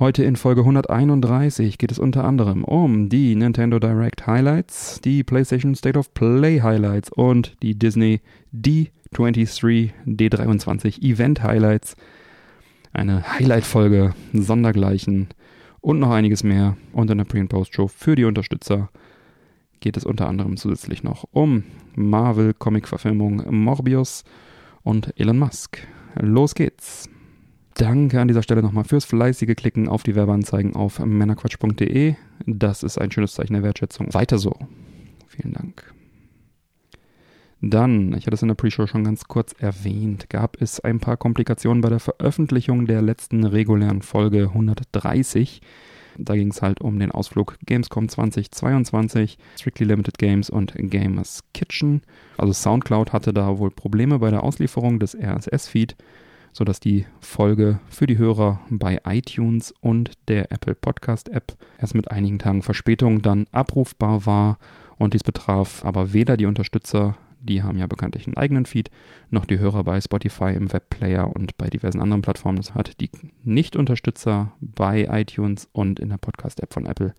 Heute in Folge 131 geht es unter anderem um die Nintendo Direct Highlights, die PlayStation State of Play Highlights und die Disney D23 D23 Event Highlights. Eine Highlight-Folge, Sondergleichen und noch einiges mehr. Und in der Pre- und Post-Show für die Unterstützer geht es unter anderem zusätzlich noch um Marvel-Comic-Verfilmung Morbius und Elon Musk. Los geht's! Danke an dieser Stelle nochmal fürs fleißige Klicken auf die Werbeanzeigen auf männerquatsch.de. Das ist ein schönes Zeichen der Wertschätzung. Weiter so. Vielen Dank. Dann, ich hatte es in der Pre-Show schon ganz kurz erwähnt, gab es ein paar Komplikationen bei der Veröffentlichung der letzten regulären Folge 130. Da ging es halt um den Ausflug Gamescom 2022, Strictly Limited Games und Gamers Kitchen. Also SoundCloud hatte da wohl Probleme bei der Auslieferung des RSS-Feed sodass die Folge für die Hörer bei iTunes und der Apple Podcast App erst mit einigen Tagen Verspätung dann abrufbar war. Und dies betraf aber weder die Unterstützer, die haben ja bekanntlich einen eigenen Feed, noch die Hörer bei Spotify im Webplayer und bei diversen anderen Plattformen. Das hat die Nicht-Unterstützer bei iTunes und in der Podcast-App von Apple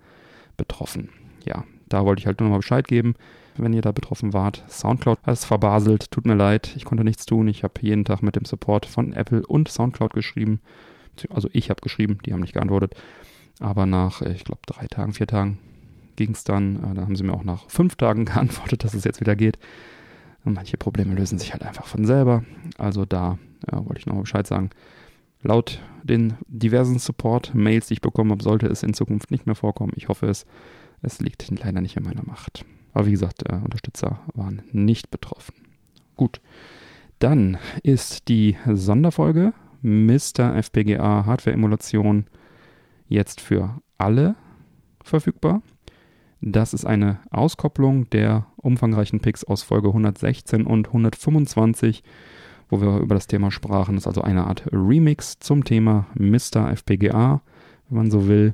betroffen. Ja, da wollte ich halt nur noch mal Bescheid geben wenn ihr da betroffen wart. Soundcloud ist verbaselt, tut mir leid, ich konnte nichts tun. Ich habe jeden Tag mit dem Support von Apple und Soundcloud geschrieben. Also ich habe geschrieben, die haben nicht geantwortet. Aber nach, ich glaube, drei Tagen, vier Tagen ging es dann. Äh, da haben sie mir auch nach fünf Tagen geantwortet, dass es jetzt wieder geht. Und manche Probleme lösen sich halt einfach von selber. Also da ja, wollte ich nochmal Bescheid sagen. Laut den diversen Support-Mails, die ich bekommen habe, sollte es in Zukunft nicht mehr vorkommen. Ich hoffe es. Es liegt leider nicht in meiner Macht. Aber wie gesagt, äh, Unterstützer waren nicht betroffen. Gut. Dann ist die Sonderfolge Mr. FPGA Hardware Emulation jetzt für alle verfügbar. Das ist eine Auskopplung der umfangreichen Picks aus Folge 116 und 125, wo wir über das Thema sprachen. Das ist also eine Art Remix zum Thema Mr. FPGA, wenn man so will.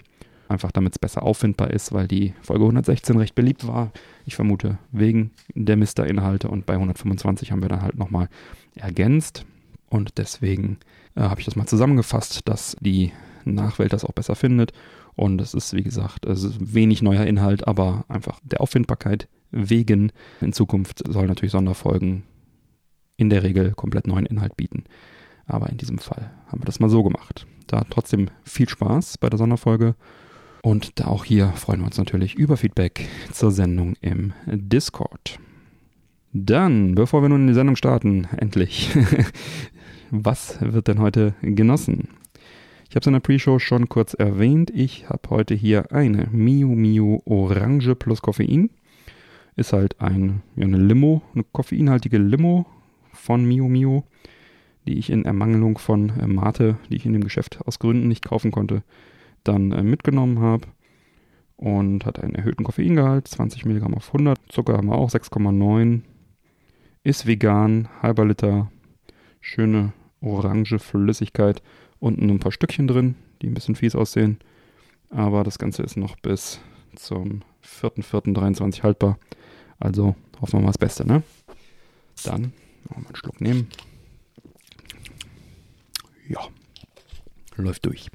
Einfach damit es besser auffindbar ist, weil die Folge 116 recht beliebt war. Ich vermute wegen der Mister-Inhalte und bei 125 haben wir dann halt nochmal ergänzt. Und deswegen äh, habe ich das mal zusammengefasst, dass die Nachwelt das auch besser findet. Und es ist, wie gesagt, es ist wenig neuer Inhalt, aber einfach der Auffindbarkeit wegen. In Zukunft sollen natürlich Sonderfolgen in der Regel komplett neuen Inhalt bieten. Aber in diesem Fall haben wir das mal so gemacht. Da trotzdem viel Spaß bei der Sonderfolge und auch hier freuen wir uns natürlich über Feedback zur Sendung im Discord. Dann, bevor wir nun in die Sendung starten, endlich, was wird denn heute genossen? Ich habe es in der Pre-Show schon kurz erwähnt. Ich habe heute hier eine Miu Miu Orange plus Koffein. Ist halt ein, ja, eine Limo, eine koffeinhaltige Limo von Miu Miu, die ich in Ermangelung von äh, Mate, die ich in dem Geschäft aus Gründen nicht kaufen konnte, dann äh, mitgenommen habe und hat einen erhöhten Koffeingehalt, 20 Milligramm auf 100. Zucker haben wir auch 6,9. Ist vegan, halber Liter, schöne orange Flüssigkeit. Unten ein paar Stückchen drin, die ein bisschen fies aussehen. Aber das Ganze ist noch bis zum 4.4.23 haltbar. Also hoffen wir mal das Beste, ne? Dann mal einen Schluck nehmen. Ja, läuft durch.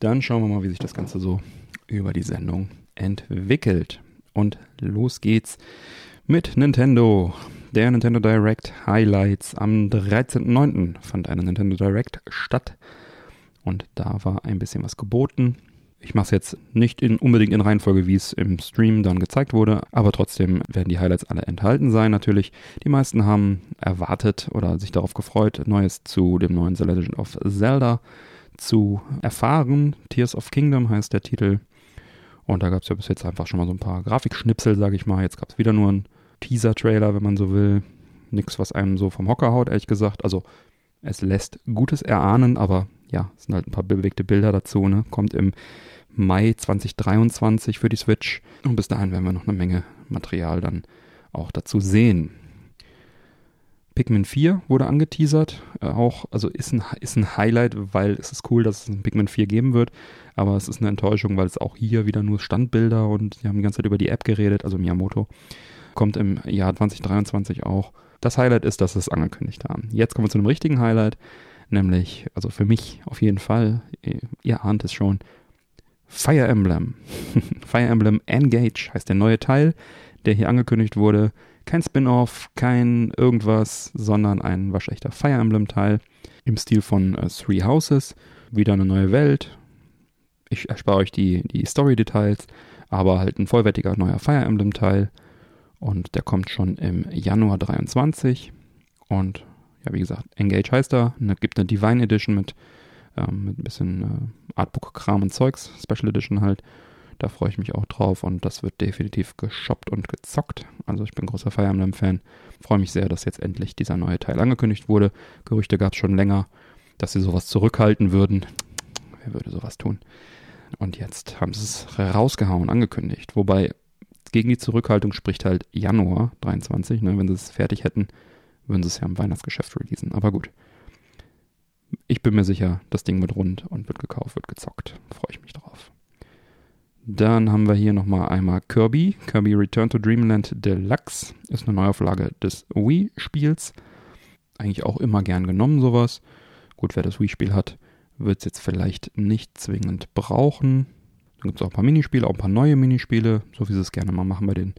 Dann schauen wir mal, wie sich das Ganze so über die Sendung entwickelt. Und los geht's mit Nintendo. Der Nintendo Direct Highlights. Am 13.09. fand eine Nintendo Direct statt. Und da war ein bisschen was geboten. Ich mache es jetzt nicht in, unbedingt in Reihenfolge, wie es im Stream dann gezeigt wurde, aber trotzdem werden die Highlights alle enthalten sein. Natürlich, die meisten haben erwartet oder sich darauf gefreut, Neues zu dem neuen The Legend of Zelda zu erfahren. Tears of Kingdom heißt der Titel. Und da gab es ja bis jetzt einfach schon mal so ein paar Grafikschnipsel, sage ich mal. Jetzt gab es wieder nur einen Teaser-Trailer, wenn man so will. Nichts, was einem so vom Hocker haut, ehrlich gesagt. Also es lässt Gutes erahnen, aber ja, es sind halt ein paar bewegte Bilder dazu. Ne? Kommt im Mai 2023 für die Switch. Und bis dahin werden wir noch eine Menge Material dann auch dazu sehen. Pikmin 4 wurde angeteasert, äh, auch, also ist ein, ist ein Highlight, weil es ist cool, dass es ein Pikmin 4 geben wird, aber es ist eine Enttäuschung, weil es auch hier wieder nur Standbilder und die haben die ganze Zeit über die App geredet, also Miyamoto. Kommt im Jahr 2023 auch. Das Highlight ist, dass sie es angekündigt haben. Jetzt kommen wir zu einem richtigen Highlight, nämlich, also für mich auf jeden Fall, ihr, ihr ahnt es schon, Fire Emblem. Fire Emblem Engage heißt der neue Teil, der hier angekündigt wurde. Kein Spin-off, kein irgendwas, sondern ein waschechter Fire Emblem-Teil im Stil von uh, Three Houses. Wieder eine neue Welt. Ich erspare euch die, die Story-Details, aber halt ein vollwertiger neuer Fire Emblem-Teil. Und der kommt schon im Januar 23. Und ja, wie gesagt, Engage heißt er. Es gibt eine Divine Edition mit, ähm, mit ein bisschen äh, Artbook-Kram und Zeugs, Special Edition halt. Da freue ich mich auch drauf und das wird definitiv geshoppt und gezockt. Also ich bin großer Fire Emblem-Fan. Freue mich sehr, dass jetzt endlich dieser neue Teil angekündigt wurde. Gerüchte gab es schon länger, dass sie sowas zurückhalten würden. Wer würde sowas tun? Und jetzt haben sie es rausgehauen, angekündigt. Wobei gegen die Zurückhaltung spricht halt Januar 23. Ne? Wenn sie es fertig hätten, würden sie es ja im Weihnachtsgeschäft releasen. Aber gut. Ich bin mir sicher, das Ding wird rund und wird gekauft, wird gezockt. Freue ich mich drauf. Dann haben wir hier nochmal einmal Kirby. Kirby Return to Dreamland Deluxe ist eine Neuauflage des Wii-Spiels. Eigentlich auch immer gern genommen, sowas. Gut, wer das Wii-Spiel hat, wird es jetzt vielleicht nicht zwingend brauchen. Dann gibt es auch ein paar Minispiele, auch ein paar neue Minispiele, so wie sie es gerne mal machen bei den,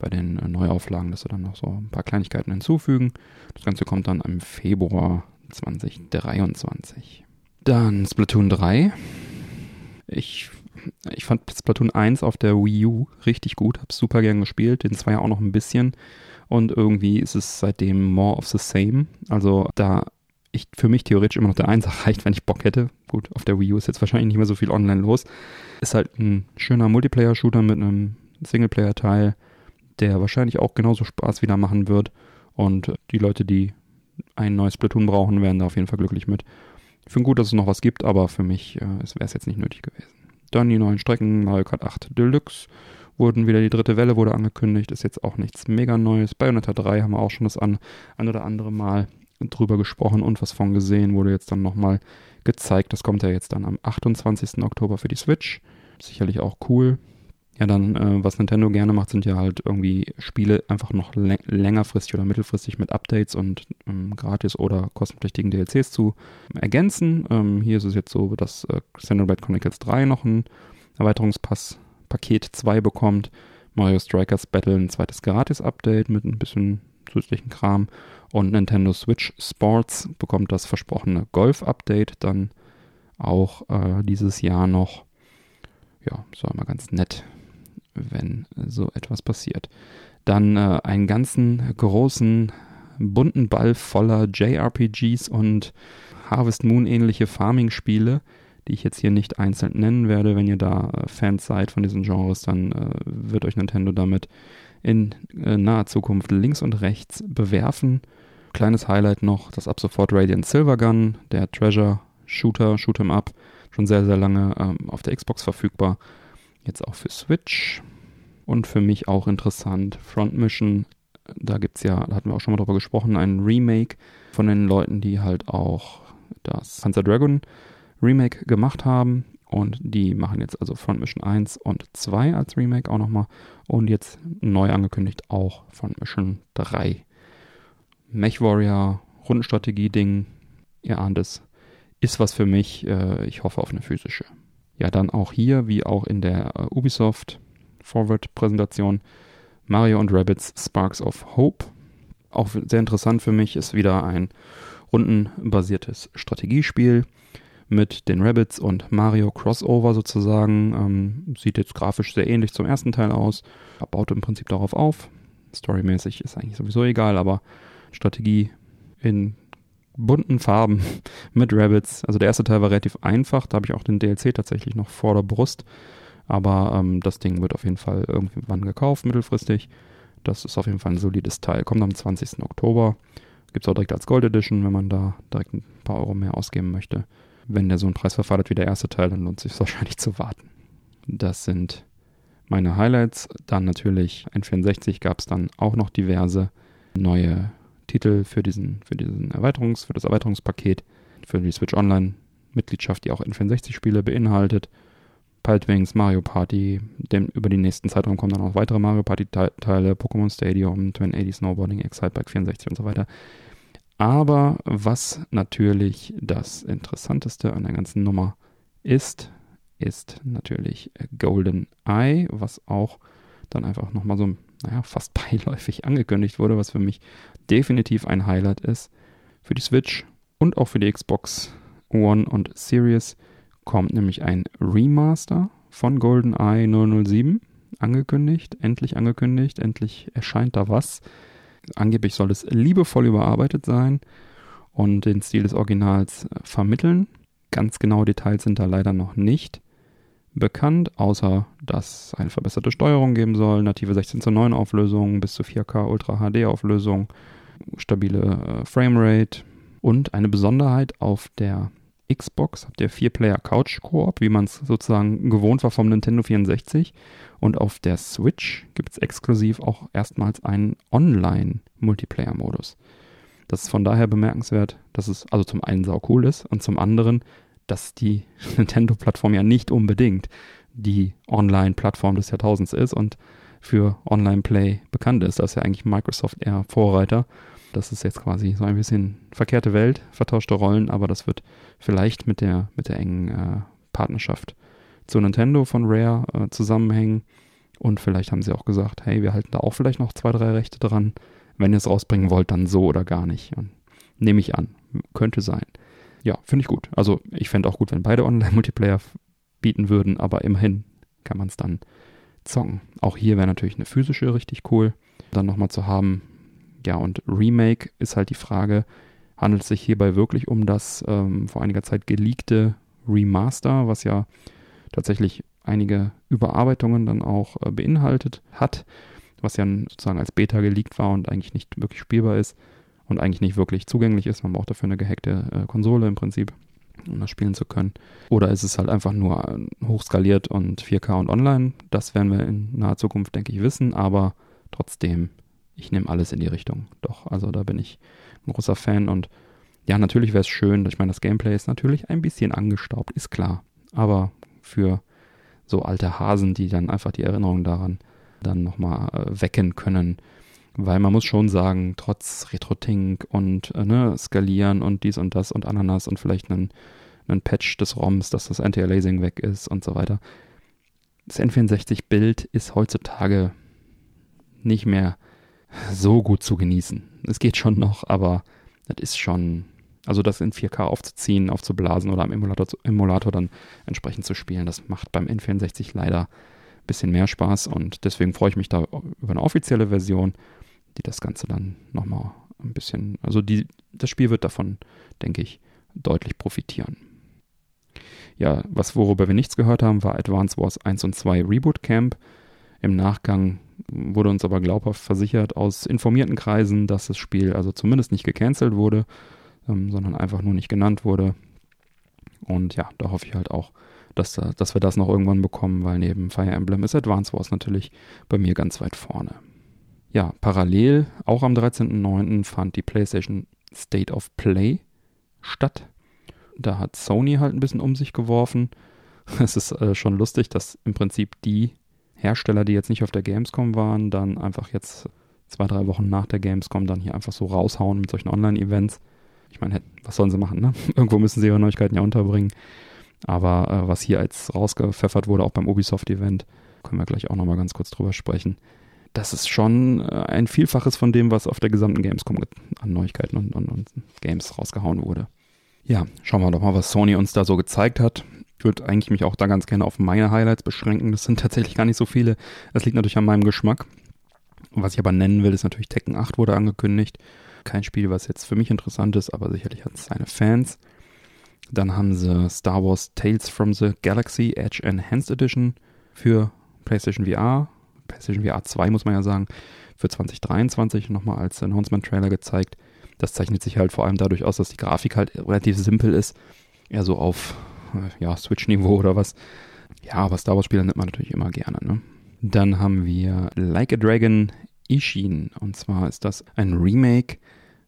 bei den äh, Neuauflagen, dass sie dann noch so ein paar Kleinigkeiten hinzufügen. Das Ganze kommt dann im Februar 2023. Dann Splatoon 3. Ich ich fand Splatoon 1 auf der Wii U richtig gut, hab's super gern gespielt, den 2 auch noch ein bisschen. Und irgendwie ist es seitdem more of the same. Also da ich für mich theoretisch immer noch der 1 reicht, wenn ich Bock hätte. Gut, auf der Wii U ist jetzt wahrscheinlich nicht mehr so viel online los. Ist halt ein schöner Multiplayer-Shooter mit einem Singleplayer-Teil, der wahrscheinlich auch genauso Spaß wieder machen wird. Und die Leute, die ein neues Splatoon brauchen, werden da auf jeden Fall glücklich mit. Ich finde gut, dass es noch was gibt, aber für mich äh, wäre es jetzt nicht nötig gewesen. Dann die neuen Strecken, Mario Kart 8 Deluxe wurden wieder die dritte Welle wurde angekündigt, ist jetzt auch nichts mega Neues. Bayonetta 3 haben wir auch schon das an, ein oder andere Mal drüber gesprochen und was von gesehen, wurde jetzt dann nochmal gezeigt. Das kommt ja jetzt dann am 28. Oktober für die Switch. Sicherlich auch cool. Ja, dann, äh, was Nintendo gerne macht, sind ja halt irgendwie Spiele einfach noch längerfristig oder mittelfristig mit Updates und ähm, gratis oder kostenpflichtigen DLCs zu ergänzen. Ähm, hier ist es jetzt so, dass äh, Xenoblade Chronicles 3 noch ein Erweiterungspass Paket 2 bekommt. Mario Strikers Battle ein zweites Gratis-Update mit ein bisschen zusätzlichen Kram. Und Nintendo Switch Sports bekommt das versprochene Golf-Update dann auch äh, dieses Jahr noch. Ja, ist auch immer ganz nett, wenn so etwas passiert. Dann äh, einen ganzen großen bunten Ball voller JRPGs und Harvest Moon ähnliche Farming-Spiele, die ich jetzt hier nicht einzeln nennen werde. Wenn ihr da äh, Fans seid von diesen Genres, dann äh, wird euch Nintendo damit in äh, naher Zukunft links und rechts bewerfen. Kleines Highlight noch, das ab sofort Radiant Silvergun, der Treasure Shooter, Shoot'em Up, schon sehr, sehr lange ähm, auf der Xbox verfügbar. Jetzt auch für Switch. Und für mich auch interessant, Front Mission. Da gibt es ja, da hatten wir auch schon mal drüber gesprochen, ein Remake von den Leuten, die halt auch das Panzer Dragon Remake gemacht haben. Und die machen jetzt also Front Mission 1 und 2 als Remake auch nochmal. Und jetzt neu angekündigt auch Front Mission 3. Mech Warrior, Rundenstrategie-Ding, ihr ahnt es, ist was für mich. Äh, ich hoffe auf eine physische ja dann auch hier, wie auch in der äh, Ubisoft Forward-Präsentation, Mario und Rabbits Sparks of Hope. Auch sehr interessant für mich ist wieder ein rundenbasiertes Strategiespiel mit den Rabbits und Mario Crossover sozusagen. Ähm, sieht jetzt grafisch sehr ähnlich zum ersten Teil aus, baut im Prinzip darauf auf. Storymäßig ist eigentlich sowieso egal, aber Strategie in bunten Farben mit Rabbits. Also der erste Teil war relativ einfach, da habe ich auch den DLC tatsächlich noch vor der Brust. Aber ähm, das Ding wird auf jeden Fall irgendwann gekauft, mittelfristig. Das ist auf jeden Fall ein solides Teil. Kommt am 20. Oktober. Gibt es auch direkt als Gold Edition, wenn man da direkt ein paar Euro mehr ausgeben möchte. Wenn der so einen Preis verfadert wie der erste Teil, dann lohnt es sich wahrscheinlich zu warten. Das sind meine Highlights. Dann natürlich N64 gab es dann auch noch diverse neue Titel für diesen, für diesen Erweiterungs, für das Erweiterungspaket, für die Switch Online Mitgliedschaft, die auch N64-Spiele beinhaltet. Pilotwings, Mario Party, denn über den nächsten Zeitraum kommen dann auch weitere Mario Party-Teile, Pokémon Stadium, Twin 80 Snowboarding, Excitebike 64 und so weiter. Aber was natürlich das Interessanteste an der ganzen Nummer ist, ist natürlich Golden Eye, was auch dann einfach nochmal so, naja, fast beiläufig angekündigt wurde, was für mich definitiv ein Highlight ist. Für die Switch und auch für die Xbox One und Series kommt nämlich ein Remaster von Golden Eye 007 angekündigt, endlich angekündigt, endlich erscheint da was. Angeblich soll es liebevoll überarbeitet sein und den Stil des Originals vermitteln. Ganz genaue Details sind da leider noch nicht bekannt, außer dass eine verbesserte Steuerung geben soll, native 16 zu 9 Auflösung bis zu 4K Ultra HD Auflösung, stabile äh, Framerate und eine Besonderheit auf der Xbox habt ihr 4-Player Couch Koop, wie man es sozusagen gewohnt war vom Nintendo 64 und auf der Switch gibt es exklusiv auch erstmals einen Online-Multiplayer-Modus. Das ist von daher bemerkenswert, dass es also zum einen sau cool ist und zum anderen, dass die Nintendo-Plattform ja nicht unbedingt die Online-Plattform des Jahrtausends ist und für Online-Play bekannt ist. Da ist ja eigentlich Microsoft eher Vorreiter. Das ist jetzt quasi so ein bisschen verkehrte Welt, vertauschte Rollen, aber das wird vielleicht mit der, mit der engen äh, Partnerschaft zu Nintendo von Rare äh, zusammenhängen. Und vielleicht haben sie auch gesagt, hey, wir halten da auch vielleicht noch zwei, drei Rechte dran. Wenn ihr es rausbringen wollt, dann so oder gar nicht. Und nehme ich an. Könnte sein. Ja, finde ich gut. Also ich fände auch gut, wenn beide Online-Multiplayer bieten würden, aber immerhin kann man es dann zocken. Auch hier wäre natürlich eine physische richtig cool, dann nochmal zu haben. Ja, und Remake ist halt die Frage, handelt es sich hierbei wirklich um das ähm, vor einiger Zeit geleakte Remaster, was ja tatsächlich einige Überarbeitungen dann auch äh, beinhaltet hat, was ja sozusagen als Beta geleakt war und eigentlich nicht wirklich spielbar ist und eigentlich nicht wirklich zugänglich ist. Man braucht dafür eine gehackte äh, Konsole im Prinzip, um das spielen zu können. Oder ist es halt einfach nur äh, hochskaliert und 4K und online? Das werden wir in naher Zukunft, denke ich, wissen, aber trotzdem, ich nehme alles in die Richtung. Doch, also da bin ich ein großer Fan und ja, natürlich wäre es schön. Ich meine, das Gameplay ist natürlich ein bisschen angestaubt, ist klar. Aber für so alte Hasen, die dann einfach die Erinnerung daran dann nochmal äh, wecken können. Weil man muss schon sagen, trotz Retro-Tink und äh, ne, Skalieren und dies und das und Ananas und vielleicht einen, einen Patch des ROMs, dass das Anti-Aliasing weg ist und so weiter. Das N64-Bild ist heutzutage nicht mehr so gut zu genießen. Es geht schon noch, aber das ist schon also das in 4K aufzuziehen, aufzublasen oder am Emulator, Emulator dann entsprechend zu spielen, das macht beim N64 leider ein bisschen mehr Spaß und deswegen freue ich mich da über eine offizielle Version, die das Ganze dann nochmal ein bisschen, also die, das Spiel wird davon, denke ich, deutlich profitieren. Ja, was worüber wir nichts gehört haben, war Advance Wars 1 und 2 Reboot Camp. Im Nachgang wurde uns aber glaubhaft versichert aus informierten Kreisen, dass das Spiel also zumindest nicht gecancelt wurde ähm, sondern einfach nur nicht genannt wurde. Und ja, da hoffe ich halt auch, dass, dass wir das noch irgendwann bekommen, weil neben Fire Emblem ist Advance Wars natürlich bei mir ganz weit vorne. Ja, parallel, auch am 13.09. fand die PlayStation State of Play statt. Da hat Sony halt ein bisschen um sich geworfen. Es ist äh, schon lustig, dass im Prinzip die Hersteller, die jetzt nicht auf der Gamescom waren, dann einfach jetzt zwei, drei Wochen nach der Gamescom dann hier einfach so raushauen mit solchen Online-Events. Ich meine, was sollen sie machen, ne? Irgendwo müssen sie ihre Neuigkeiten ja unterbringen. Aber äh, was hier als rausgepfeffert wurde, auch beim Ubisoft-Event, können wir gleich auch nochmal ganz kurz drüber sprechen. Das ist schon äh, ein Vielfaches von dem, was auf der gesamten Gamescom an Neuigkeiten und, und, und Games rausgehauen wurde. Ja, schauen wir doch mal, was Sony uns da so gezeigt hat. Ich würde eigentlich mich auch da ganz gerne auf meine Highlights beschränken. Das sind tatsächlich gar nicht so viele. Das liegt natürlich an meinem Geschmack. Was ich aber nennen will, ist natürlich Tekken 8 wurde angekündigt kein Spiel, was jetzt für mich interessant ist, aber sicherlich hat es seine Fans. Dann haben sie Star Wars Tales from the Galaxy Edge Enhanced Edition für PlayStation VR, PlayStation VR 2 muss man ja sagen, für 2023 nochmal als Announcement-Trailer gezeigt. Das zeichnet sich halt vor allem dadurch aus, dass die Grafik halt relativ simpel ist. Eher so auf ja, Switch-Niveau oder was. Ja, aber Star Wars-Spieler nimmt man natürlich immer gerne. Ne? Dann haben wir Like a Dragon Ishin. Und zwar ist das ein Remake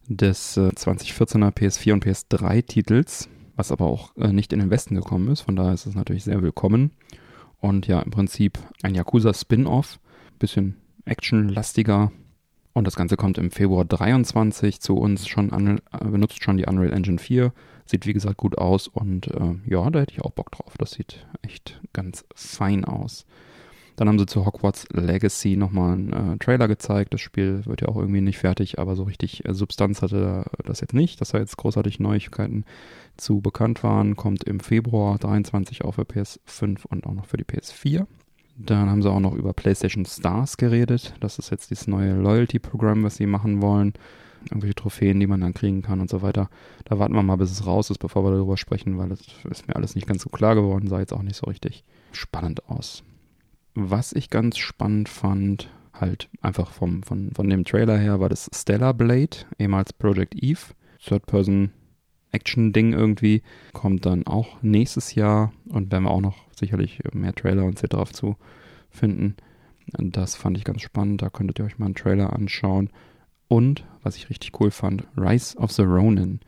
des äh, 2014er PS4 und PS3 Titels, was aber auch äh, nicht in den Westen gekommen ist. Von daher ist es natürlich sehr willkommen. Und ja, im Prinzip ein Yakuza Spin-off. Bisschen actionlastiger. Und das Ganze kommt im Februar 23 zu uns schon an, äh, benutzt schon die Unreal Engine 4. Sieht wie gesagt gut aus und äh, ja, da hätte ich auch Bock drauf. Das sieht echt ganz fein aus. Dann haben sie zu Hogwarts Legacy nochmal einen äh, Trailer gezeigt. Das Spiel wird ja auch irgendwie nicht fertig, aber so richtig äh, Substanz hatte das jetzt nicht, dass da jetzt großartig Neuigkeiten zu bekannt waren. Kommt im Februar 23 auch für PS5 und auch noch für die PS4. Dann haben sie auch noch über PlayStation Stars geredet. Das ist jetzt dieses neue Loyalty-Programm, was sie machen wollen. Irgendwelche Trophäen, die man dann kriegen kann und so weiter. Da warten wir mal, bis es raus ist, bevor wir darüber sprechen, weil das ist mir alles nicht ganz so klar geworden, sah jetzt auch nicht so richtig spannend aus. Was ich ganz spannend fand, halt einfach vom, von, von dem Trailer her, war das Stellar Blade, ehemals Project Eve. Third-Person Action-Ding irgendwie. Kommt dann auch nächstes Jahr und werden wir auch noch sicherlich mehr Trailer und etc. zu finden. Das fand ich ganz spannend. Da könntet ihr euch mal einen Trailer anschauen. Und, was ich richtig cool fand, Rise of the Ronin.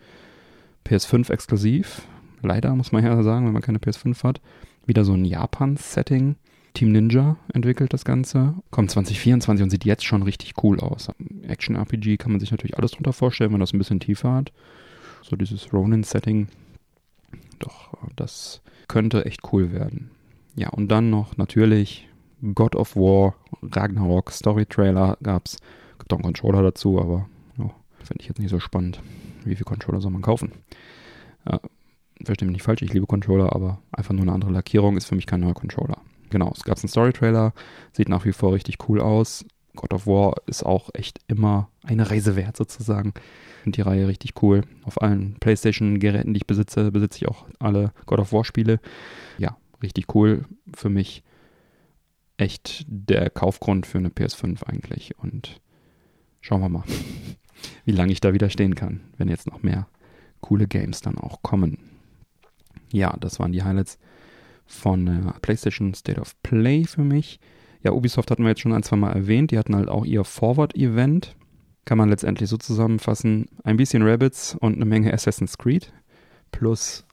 PS5 exklusiv. Leider muss man ja sagen, wenn man keine PS5 hat. Wieder so ein Japan-Setting. Team Ninja entwickelt das Ganze. Kommt 2024 und sieht jetzt schon richtig cool aus. Action-RPG kann man sich natürlich alles drunter vorstellen, wenn man das ein bisschen tiefer hat. So dieses Ronin-Setting. Doch, das könnte echt cool werden. Ja, und dann noch natürlich God of War, Ragnarok, Story-Trailer gab's. Gibt auch einen Controller dazu, aber oh, finde ich jetzt nicht so spannend. Wie viele Controller soll man kaufen? Äh, verstehe mich nicht falsch, ich liebe Controller, aber einfach nur eine andere Lackierung ist für mich kein neuer Controller genau, es gab einen Story-Trailer, sieht nach wie vor richtig cool aus. God of War ist auch echt immer eine Reise wert sozusagen. Finde die Reihe richtig cool. Auf allen PlayStation-Geräten, die ich besitze, besitze ich auch alle God of War-Spiele. Ja, richtig cool. Für mich echt der Kaufgrund für eine PS5 eigentlich. Und schauen wir mal, wie lange ich da wieder stehen kann, wenn jetzt noch mehr coole Games dann auch kommen. Ja, das waren die Highlights von äh, PlayStation State of Play für mich. Ja, Ubisoft hatten wir jetzt schon ein, zwei Mal erwähnt. Die hatten halt auch ihr Forward-Event. Kann man letztendlich so zusammenfassen. Ein bisschen Rabbits und eine Menge Assassin's Creed. Plus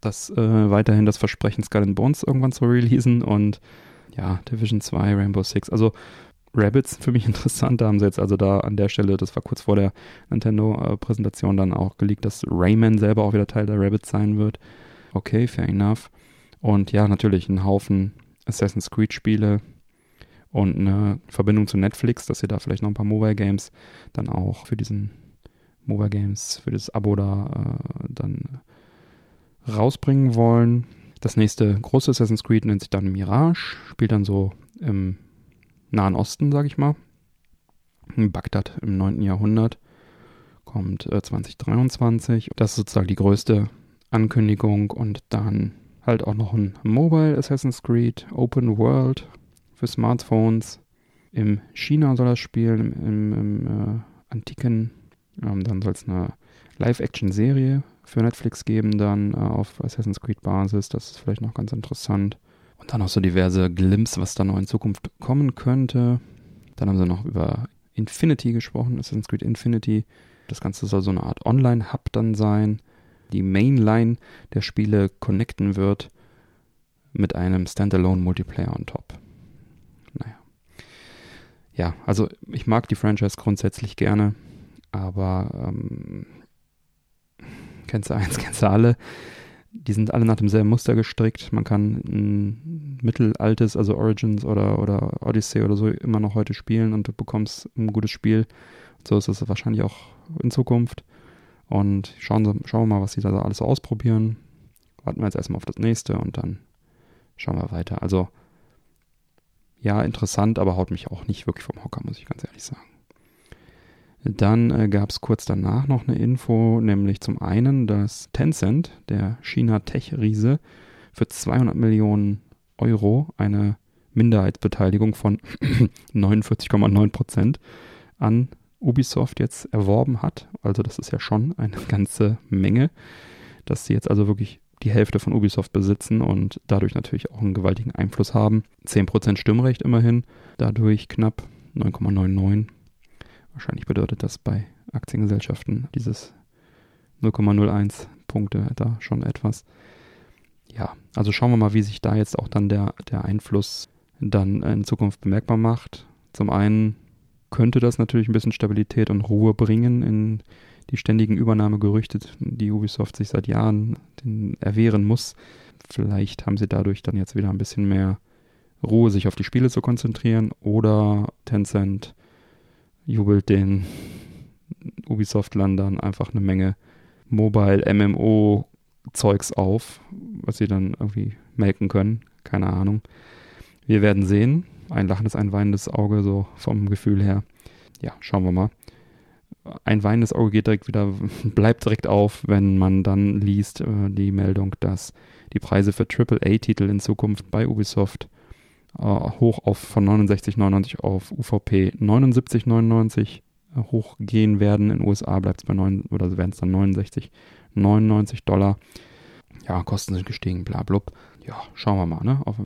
das äh, weiterhin das Versprechen, Skull and Bones irgendwann zu releasen. Und ja, Division 2, Rainbow Six. Also Rabbits für mich interessant. Da haben sie jetzt also da an der Stelle, das war kurz vor der Nintendo-Präsentation dann auch geleakt, dass Rayman selber auch wieder Teil der Rabbits sein wird. Okay, fair enough. Und ja, natürlich ein Haufen Assassin's Creed Spiele und eine Verbindung zu Netflix, dass ihr da vielleicht noch ein paar Mobile Games dann auch für diesen Mobile Games, für das Abo da äh, dann rausbringen wollen. Das nächste große Assassin's Creed nennt sich dann Mirage, spielt dann so im Nahen Osten, sag ich mal. In Bagdad im 9. Jahrhundert. Kommt äh, 2023. Das ist sozusagen die größte Ankündigung und dann halt auch noch ein Mobile Assassin's Creed Open World für Smartphones. Im China soll das spielen, im, im, im äh, antiken. Ähm, dann soll es eine Live-Action-Serie für Netflix geben, dann äh, auf Assassin's Creed-Basis. Das ist vielleicht noch ganz interessant. Und dann auch so diverse Glimps, was da noch in Zukunft kommen könnte. Dann haben sie noch über Infinity gesprochen, Assassin's Creed Infinity. Das Ganze soll so eine Art Online-Hub dann sein die Mainline der Spiele connecten wird mit einem Standalone Multiplayer on top. Ja, also ich mag die Franchise grundsätzlich gerne, aber ähm, kennst du eins, kennst du alle. Die sind alle nach demselben Muster gestrickt. Man kann ein mittelaltes, also Origins oder, oder Odyssey oder so immer noch heute spielen und du bekommst ein gutes Spiel. so ist es wahrscheinlich auch in Zukunft. Und schauen, schauen wir mal, was sie da alles ausprobieren. Warten wir jetzt erstmal auf das nächste und dann schauen wir weiter. Also, ja, interessant, aber haut mich auch nicht wirklich vom Hocker, muss ich ganz ehrlich sagen. Dann äh, gab es kurz danach noch eine Info, nämlich zum einen, dass Tencent, der China-Tech-Riese, für 200 Millionen Euro eine Minderheitsbeteiligung von 49,9 Prozent an Ubisoft jetzt erworben hat. Also das ist ja schon eine ganze Menge, dass sie jetzt also wirklich die Hälfte von Ubisoft besitzen und dadurch natürlich auch einen gewaltigen Einfluss haben. 10% Stimmrecht immerhin, dadurch knapp 9,99. Wahrscheinlich bedeutet das bei Aktiengesellschaften dieses 0,01 Punkte da schon etwas. Ja, also schauen wir mal, wie sich da jetzt auch dann der, der Einfluss dann in Zukunft bemerkbar macht. Zum einen könnte das natürlich ein bisschen Stabilität und Ruhe bringen in die ständigen Übernahmegerüchte, die Ubisoft sich seit Jahren erwehren muss. Vielleicht haben sie dadurch dann jetzt wieder ein bisschen mehr Ruhe, sich auf die Spiele zu konzentrieren. Oder Tencent jubelt den Ubisoft-Landern einfach eine Menge Mobile-MMO-Zeugs auf, was sie dann irgendwie melken können. Keine Ahnung. Wir werden sehen. Ein lachendes, ein weinendes Auge, so vom Gefühl her. Ja, schauen wir mal ein weinendes Auge geht direkt wieder, bleibt direkt auf, wenn man dann liest äh, die Meldung, dass die Preise für AAA-Titel in Zukunft bei Ubisoft äh, hoch auf von 69,99 auf UVP 79,99 äh, hochgehen werden. In den USA bleibt es bei 9 oder werden es dann 69,99 Dollar. Ja, Kosten sind gestiegen, bla blub. Ja, schauen wir mal. Ne? Auf,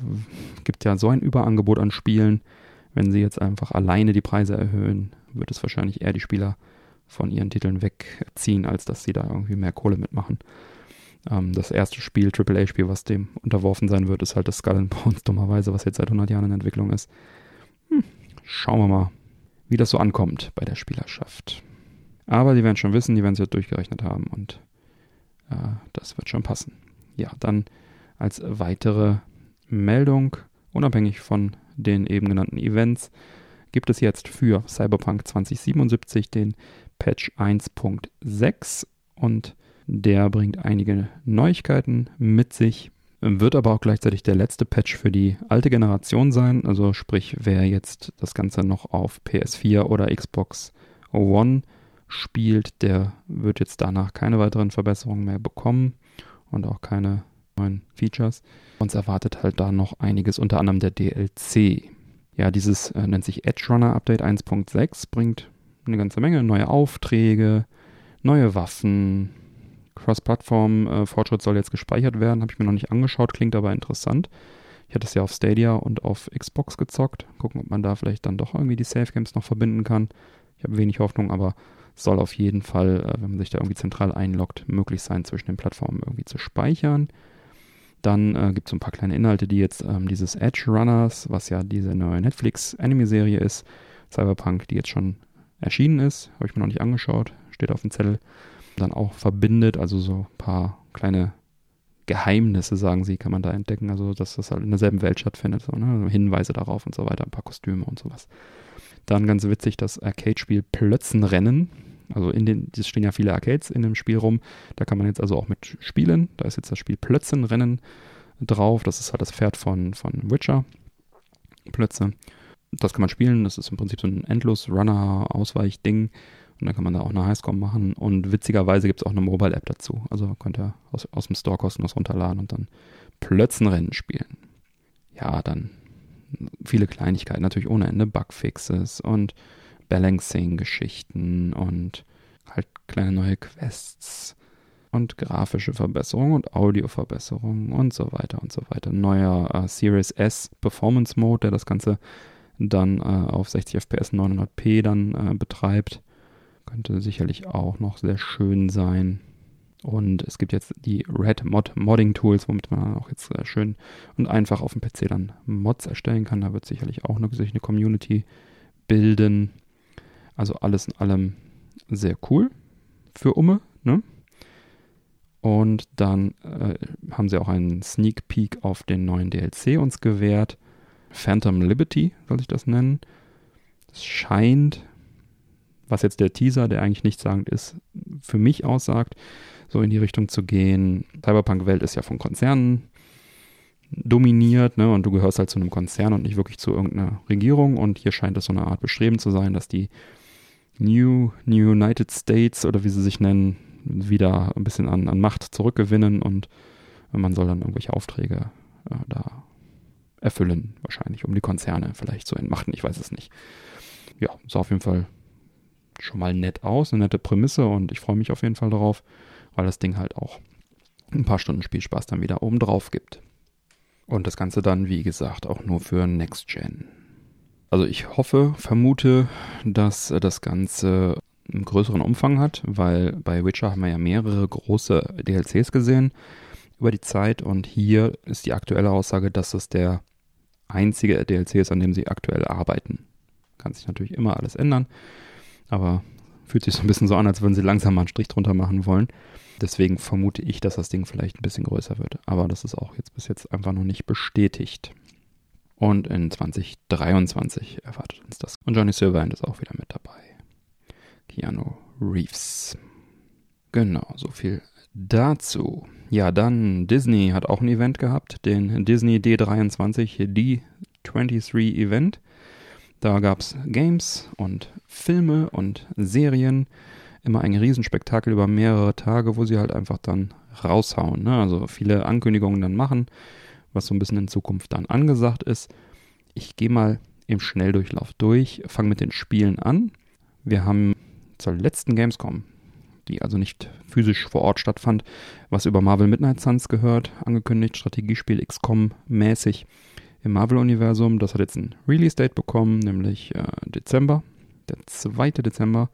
gibt ja so ein Überangebot an Spielen. Wenn sie jetzt einfach alleine die Preise erhöhen, wird es wahrscheinlich eher die Spieler von ihren Titeln wegziehen, als dass sie da irgendwie mehr Kohle mitmachen. Ähm, das erste Spiel, AAA-Spiel, was dem unterworfen sein wird, ist halt das Skull Bones, dummerweise, was jetzt seit 100 Jahren in Entwicklung ist. Hm, schauen wir mal, wie das so ankommt bei der Spielerschaft. Aber die werden schon wissen, die werden es jetzt durchgerechnet haben und äh, das wird schon passen. Ja, dann als weitere Meldung, unabhängig von den eben genannten Events, gibt es jetzt für Cyberpunk 2077 den Patch 1.6 und der bringt einige Neuigkeiten mit sich, wird aber auch gleichzeitig der letzte Patch für die alte Generation sein. Also sprich, wer jetzt das Ganze noch auf PS4 oder Xbox One spielt, der wird jetzt danach keine weiteren Verbesserungen mehr bekommen und auch keine neuen Features. Uns erwartet halt da noch einiges, unter anderem der DLC. Ja, dieses äh, nennt sich Edge Runner Update 1.6, bringt eine ganze Menge, neue Aufträge, neue Waffen. Cross-Plattform-Fortschritt soll jetzt gespeichert werden, habe ich mir noch nicht angeschaut, klingt aber interessant. Ich hatte es ja auf Stadia und auf Xbox gezockt. Gucken, ob man da vielleicht dann doch irgendwie die Safe Games noch verbinden kann. Ich habe wenig Hoffnung, aber soll auf jeden Fall, äh, wenn man sich da irgendwie zentral einloggt, möglich sein, zwischen den Plattformen irgendwie zu speichern. Dann äh, gibt es ein paar kleine Inhalte, die jetzt ähm, dieses Edge Runners, was ja diese neue Netflix-Anime-Serie ist, Cyberpunk, die jetzt schon erschienen ist. Habe ich mir noch nicht angeschaut. Steht auf dem Zettel. Dann auch verbindet, also so ein paar kleine Geheimnisse, sagen sie, kann man da entdecken. Also, dass das halt in derselben Welt stattfindet. So, ne? Also Hinweise darauf und so weiter, ein paar Kostüme und sowas. Dann ganz witzig das Arcade-Spiel Plötzenrennen. Also in den, es stehen ja viele Arcades in dem Spiel rum. Da kann man jetzt also auch mit spielen. Da ist jetzt das Spiel Plötzenrennen drauf. Das ist halt das Pferd von, von Witcher. Plötze das kann man spielen. Das ist im Prinzip so ein Endlos-Runner-Ausweich-Ding. Und dann kann man da auch eine Highscore machen. Und witzigerweise gibt es auch eine Mobile-App dazu. Also könnt ihr aus, aus dem Store kostenlos runterladen und dann Plötzenrennen spielen. Ja, dann viele Kleinigkeiten, natürlich ohne Ende Bugfixes und Balancing-Geschichten und halt kleine neue Quests und grafische Verbesserungen und Audioverbesserungen und so weiter und so weiter. Neuer äh, Series S Performance Mode, der das Ganze dann äh, auf 60 FPS 900p dann äh, betreibt. Könnte sicherlich auch noch sehr schön sein. Und es gibt jetzt die Red Mod Modding Tools, womit man auch jetzt äh, schön und einfach auf dem PC dann Mods erstellen kann. Da wird sicherlich auch noch sich eine Community bilden. Also alles in allem sehr cool für Umme. Ne? Und dann äh, haben sie auch einen Sneak Peek auf den neuen DLC uns gewährt. Phantom Liberty, soll ich das nennen. Es scheint, was jetzt der Teaser, der eigentlich nichtssagend ist, für mich aussagt, so in die Richtung zu gehen. Cyberpunk-Welt ist ja von Konzernen dominiert, ne? Und du gehörst halt zu einem Konzern und nicht wirklich zu irgendeiner Regierung. Und hier scheint es so eine Art Bestreben zu sein, dass die New, New United States oder wie sie sich nennen, wieder ein bisschen an, an Macht zurückgewinnen und man soll dann irgendwelche Aufträge äh, da erfüllen, wahrscheinlich, um die Konzerne vielleicht zu entmachten. Ich weiß es nicht. Ja, sah auf jeden Fall schon mal nett aus, eine nette Prämisse und ich freue mich auf jeden Fall darauf, weil das Ding halt auch ein paar Stunden Spielspaß dann wieder oben drauf gibt. Und das Ganze dann, wie gesagt, auch nur für Next Gen. Also ich hoffe, vermute, dass das Ganze einen größeren Umfang hat, weil bei Witcher haben wir ja mehrere große DLCs gesehen über die Zeit und hier ist die aktuelle Aussage, dass es der einzige DLC ist, an dem sie aktuell arbeiten. Kann sich natürlich immer alles ändern, aber fühlt sich so ein bisschen so an, als würden sie langsam mal einen Strich drunter machen wollen. Deswegen vermute ich, dass das Ding vielleicht ein bisschen größer wird. Aber das ist auch jetzt bis jetzt einfach noch nicht bestätigt. Und in 2023 erwartet uns das. Und Johnny Silverhand ist auch wieder mit dabei. Keanu Reeves. Genau, so viel dazu. Ja, dann Disney hat auch ein Event gehabt, den Disney D23 D23 Event. Da gab es Games und Filme und Serien. Immer ein Riesenspektakel über mehrere Tage, wo sie halt einfach dann raushauen. Ne? Also viele Ankündigungen dann machen, was so ein bisschen in Zukunft dann angesagt ist. Ich gehe mal im Schnelldurchlauf durch, fange mit den Spielen an. Wir haben zur letzten Gamescom die also nicht physisch vor Ort stattfand, was über Marvel Midnight Suns gehört, angekündigt, Strategiespiel XCOM mäßig im Marvel-Universum. Das hat jetzt ein Release-Date bekommen, nämlich äh, Dezember, der 2. Dezember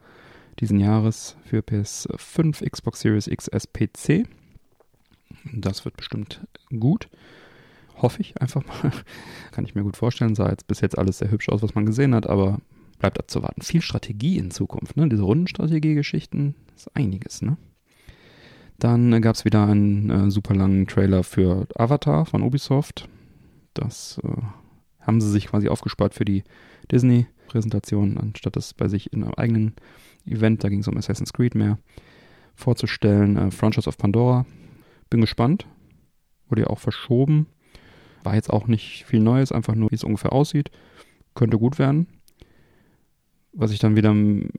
diesen Jahres für PS5, Xbox Series XS, PC. Das wird bestimmt gut. Hoffe ich einfach mal. Kann ich mir gut vorstellen. Sah jetzt bis jetzt alles sehr hübsch aus, was man gesehen hat, aber bleibt abzuwarten. Viel Strategie in Zukunft, ne? Diese Rundenstrategie-Geschichten ist einiges, ne? Dann äh, gab es wieder einen äh, super langen Trailer für Avatar von Ubisoft. Das äh, haben sie sich quasi aufgespart für die Disney-Präsentation, anstatt das bei sich in einem eigenen Event, da ging es um Assassin's Creed mehr, vorzustellen. Äh, Frontiers of Pandora. Bin gespannt. Wurde ja auch verschoben. War jetzt auch nicht viel Neues, einfach nur, wie es ungefähr aussieht. Könnte gut werden was ich dann wieder,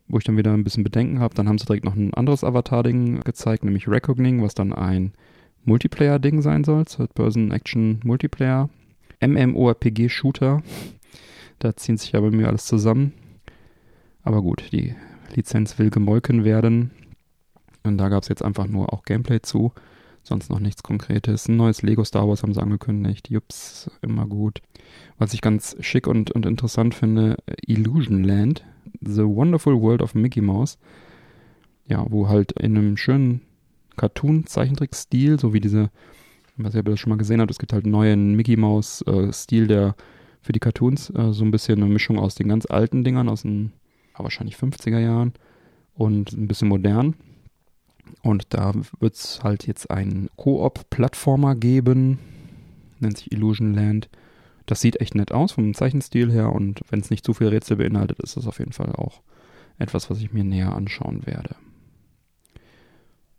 wo ich dann wieder ein bisschen Bedenken habe, dann haben sie direkt noch ein anderes Avatar-Ding gezeigt, nämlich Recogning, was dann ein Multiplayer-Ding sein soll, Third-Person-Action-Multiplayer, MMORPG-Shooter. Da ziehen sich ja bei mir alles zusammen. Aber gut, die Lizenz will gemolken werden. Und da gab es jetzt einfach nur auch Gameplay zu. Sonst noch nichts Konkretes. Ein neues Lego Star Wars haben sie angekündigt. Jups, immer gut. Was ich ganz schick und, und interessant finde, Illusion Land The Wonderful World of Mickey Mouse. Ja, wo halt in einem schönen Cartoon-Zeichentrick-Stil, so wie diese, was ihr das schon mal gesehen habt, es gibt halt einen neuen Mickey Mouse-Stil, der für die Cartoons äh, so ein bisschen eine Mischung aus den ganz alten Dingern, aus den ja, wahrscheinlich 50er Jahren und ein bisschen modern. Und da wird es halt jetzt einen Koop-Plattformer geben, nennt sich Illusion Land. Das sieht echt nett aus vom Zeichenstil her und wenn es nicht zu viel Rätsel beinhaltet, ist das auf jeden Fall auch etwas, was ich mir näher anschauen werde.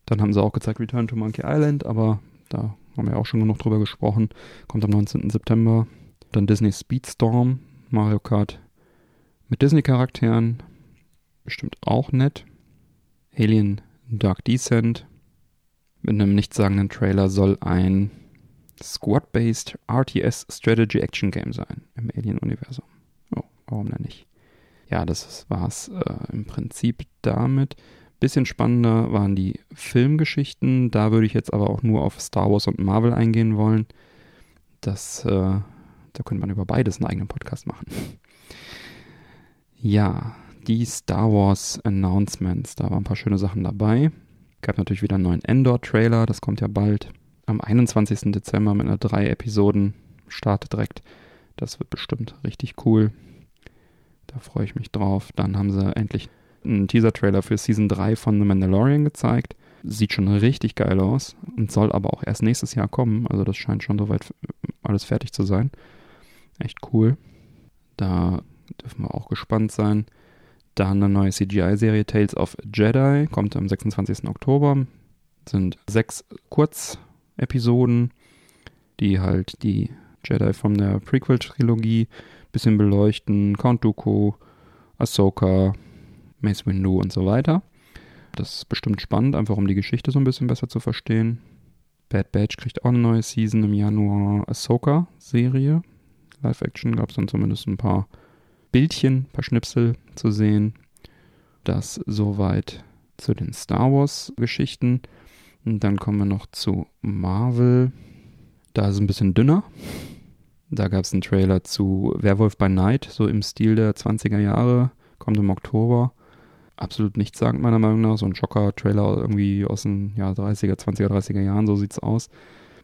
Dann haben sie auch gezeigt Return to Monkey Island, aber da haben wir auch schon genug drüber gesprochen. Kommt am 19. September. Dann Disney Speedstorm, Mario Kart mit Disney-Charakteren. Bestimmt auch nett. Alien Dark Descent. Mit einem nichtssagenden Trailer soll ein Squad-based RTS Strategy Action Game sein im Alien-Universum. Oh, warum denn nicht? Ja, das war's äh, im Prinzip damit. Bisschen spannender waren die Filmgeschichten. Da würde ich jetzt aber auch nur auf Star Wars und Marvel eingehen wollen. Das, äh, da könnte man über beides einen eigenen Podcast machen. ja, die Star Wars Announcements. Da waren ein paar schöne Sachen dabei. Gab natürlich wieder einen neuen Endor-Trailer, das kommt ja bald am 21. Dezember mit einer drei Episoden Start direkt. Das wird bestimmt richtig cool. Da freue ich mich drauf. Dann haben sie endlich einen Teaser-Trailer für Season 3 von The Mandalorian gezeigt. Sieht schon richtig geil aus und soll aber auch erst nächstes Jahr kommen. Also das scheint schon soweit alles fertig zu sein. Echt cool. Da dürfen wir auch gespannt sein. Dann eine neue CGI-Serie Tales of Jedi kommt am 26. Oktober. Sind sechs Kurz- Episoden, die halt die Jedi von der Prequel-Trilogie ein bisschen beleuchten. Count Dooku, Ahsoka, Mace Windu und so weiter. Das ist bestimmt spannend, einfach um die Geschichte so ein bisschen besser zu verstehen. Bad Batch kriegt auch eine neue Season im Januar. Ahsoka-Serie. Live-Action gab es dann zumindest ein paar Bildchen, ein paar Schnipsel zu sehen. Das soweit zu den Star Wars-Geschichten. Und dann kommen wir noch zu Marvel. Da ist es ein bisschen dünner. Da gab es einen Trailer zu Werwolf by Night, so im Stil der 20er Jahre. Kommt im Oktober. Absolut nichts sagt meiner Meinung nach. So ein Schocker-Trailer irgendwie aus den ja, 30er, 20er, 30er Jahren, so sieht's aus.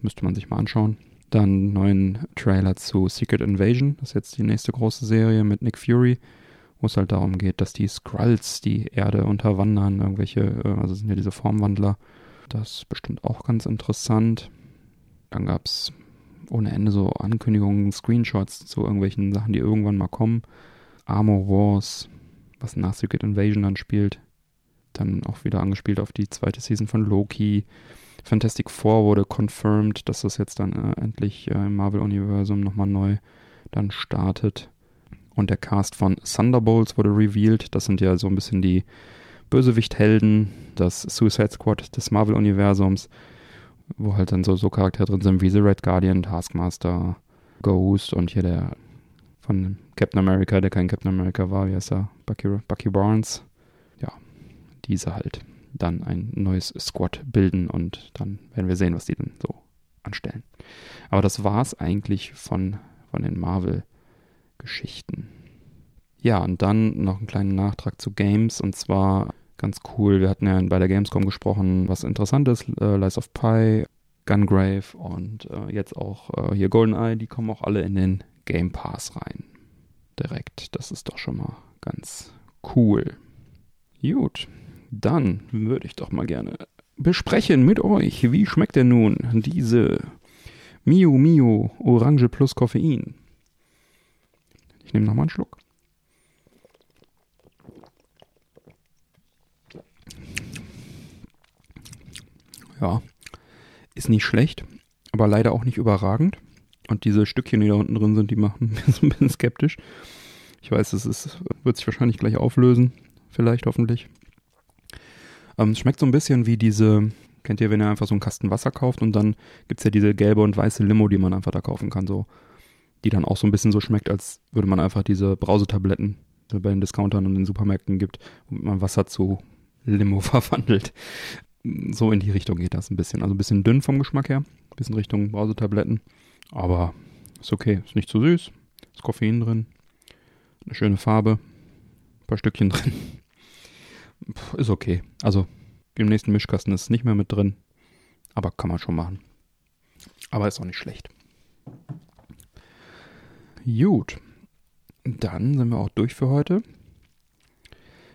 Müsste man sich mal anschauen. Dann neuen Trailer zu Secret Invasion. Das ist jetzt die nächste große Serie mit Nick Fury, wo es halt darum geht, dass die Skrulls die Erde unterwandern. Irgendwelche, äh, also sind ja diese Formwandler. Das ist bestimmt auch ganz interessant. Dann gab es ohne Ende so Ankündigungen, Screenshots zu irgendwelchen Sachen, die irgendwann mal kommen. Armor Wars, was nach Secret Invasion dann spielt. Dann auch wieder angespielt auf die zweite Season von Loki. Fantastic Four wurde confirmed, dass das jetzt dann äh, endlich äh, im Marvel-Universum nochmal neu dann startet. Und der Cast von Thunderbolts wurde revealed. Das sind ja so ein bisschen die Bösewicht-Helden, das Suicide Squad des Marvel-Universums, wo halt dann so, so Charaktere drin sind wie The Red Guardian, Taskmaster, Ghost und hier der von Captain America, der kein Captain America war, wie heißt er? Bucky, Bucky Barnes. Ja, diese halt dann ein neues Squad bilden und dann werden wir sehen, was die denn so anstellen. Aber das war es eigentlich von, von den Marvel-Geschichten. Ja, und dann noch einen kleinen Nachtrag zu Games und zwar ganz cool. Wir hatten ja bei der Gamescom gesprochen, was interessant ist: äh, Lies of Pi, Gungrave und äh, jetzt auch äh, hier GoldenEye, die kommen auch alle in den Game Pass rein. Direkt. Das ist doch schon mal ganz cool. Gut, dann würde ich doch mal gerne besprechen mit euch, wie schmeckt denn nun diese Mio Mio Orange plus Koffein? Ich nehme nochmal einen Schluck. Ja, ist nicht schlecht, aber leider auch nicht überragend. Und diese Stückchen, die da unten drin sind, die machen mich so ein bisschen skeptisch. Ich weiß, es wird sich wahrscheinlich gleich auflösen. Vielleicht, hoffentlich. Ähm, es schmeckt so ein bisschen wie diese, kennt ihr, wenn ihr einfach so einen Kasten Wasser kauft und dann gibt es ja diese gelbe und weiße Limo, die man einfach da kaufen kann, so. Die dann auch so ein bisschen so schmeckt, als würde man einfach diese Brausetabletten die bei den Discountern und den Supermärkten gibt, womit man Wasser zu Limo verwandelt. So in die Richtung geht das ein bisschen. Also ein bisschen dünn vom Geschmack her, ein bisschen Richtung Brausetabletten. Aber ist okay, ist nicht zu süß, ist Koffein drin, eine schöne Farbe, ein paar Stückchen drin ist okay. Also im nächsten Mischkasten ist es nicht mehr mit drin. Aber kann man schon machen. Aber ist auch nicht schlecht. Gut. Dann sind wir auch durch für heute.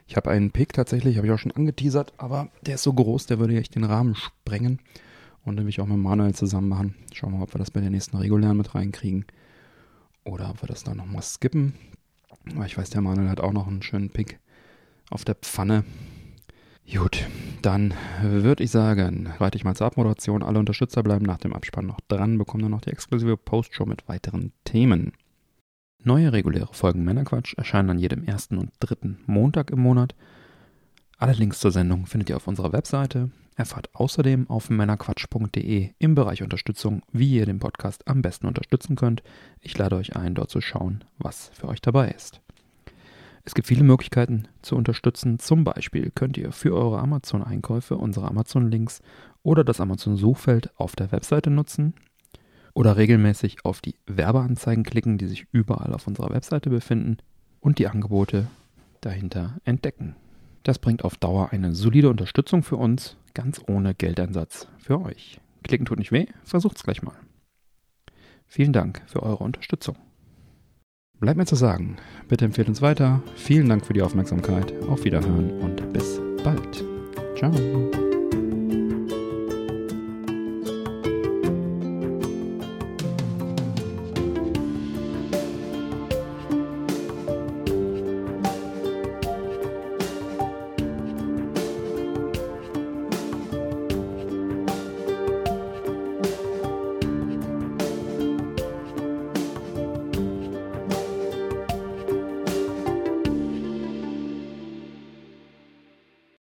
Ich habe einen Pick tatsächlich, habe ich auch schon angeteasert, aber der ist so groß, der würde echt den Rahmen sprengen. Und den will ich auch mit Manuel zusammen machen. Schauen wir mal, ob wir das bei der nächsten regulären mit reinkriegen. Oder ob wir das dann nochmal skippen. Aber ich weiß, der Manuel hat auch noch einen schönen Pick auf der Pfanne. Gut, dann würde ich sagen, reite ich mal zur Abmoderation. Alle Unterstützer bleiben nach dem Abspann noch dran, bekommen dann noch die exklusive Postshow mit weiteren Themen. Neue reguläre Folgen Männerquatsch erscheinen an jedem ersten und dritten Montag im Monat. Alle Links zur Sendung findet ihr auf unserer Webseite. Erfahrt außerdem auf männerquatsch.de im Bereich Unterstützung, wie ihr den Podcast am besten unterstützen könnt. Ich lade euch ein, dort zu schauen, was für euch dabei ist. Es gibt viele Möglichkeiten zu unterstützen. Zum Beispiel könnt ihr für eure Amazon-Einkäufe unsere Amazon-Links oder das Amazon-Suchfeld auf der Webseite nutzen oder regelmäßig auf die Werbeanzeigen klicken, die sich überall auf unserer Webseite befinden und die Angebote dahinter entdecken. Das bringt auf Dauer eine solide Unterstützung für uns, ganz ohne Geldeinsatz für euch. Klicken tut nicht weh, versucht's gleich mal. Vielen Dank für eure Unterstützung. Bleibt mir zu sagen, bitte empfehlt uns weiter. Vielen Dank für die Aufmerksamkeit. Auf Wiederhören und bis bald. Ciao.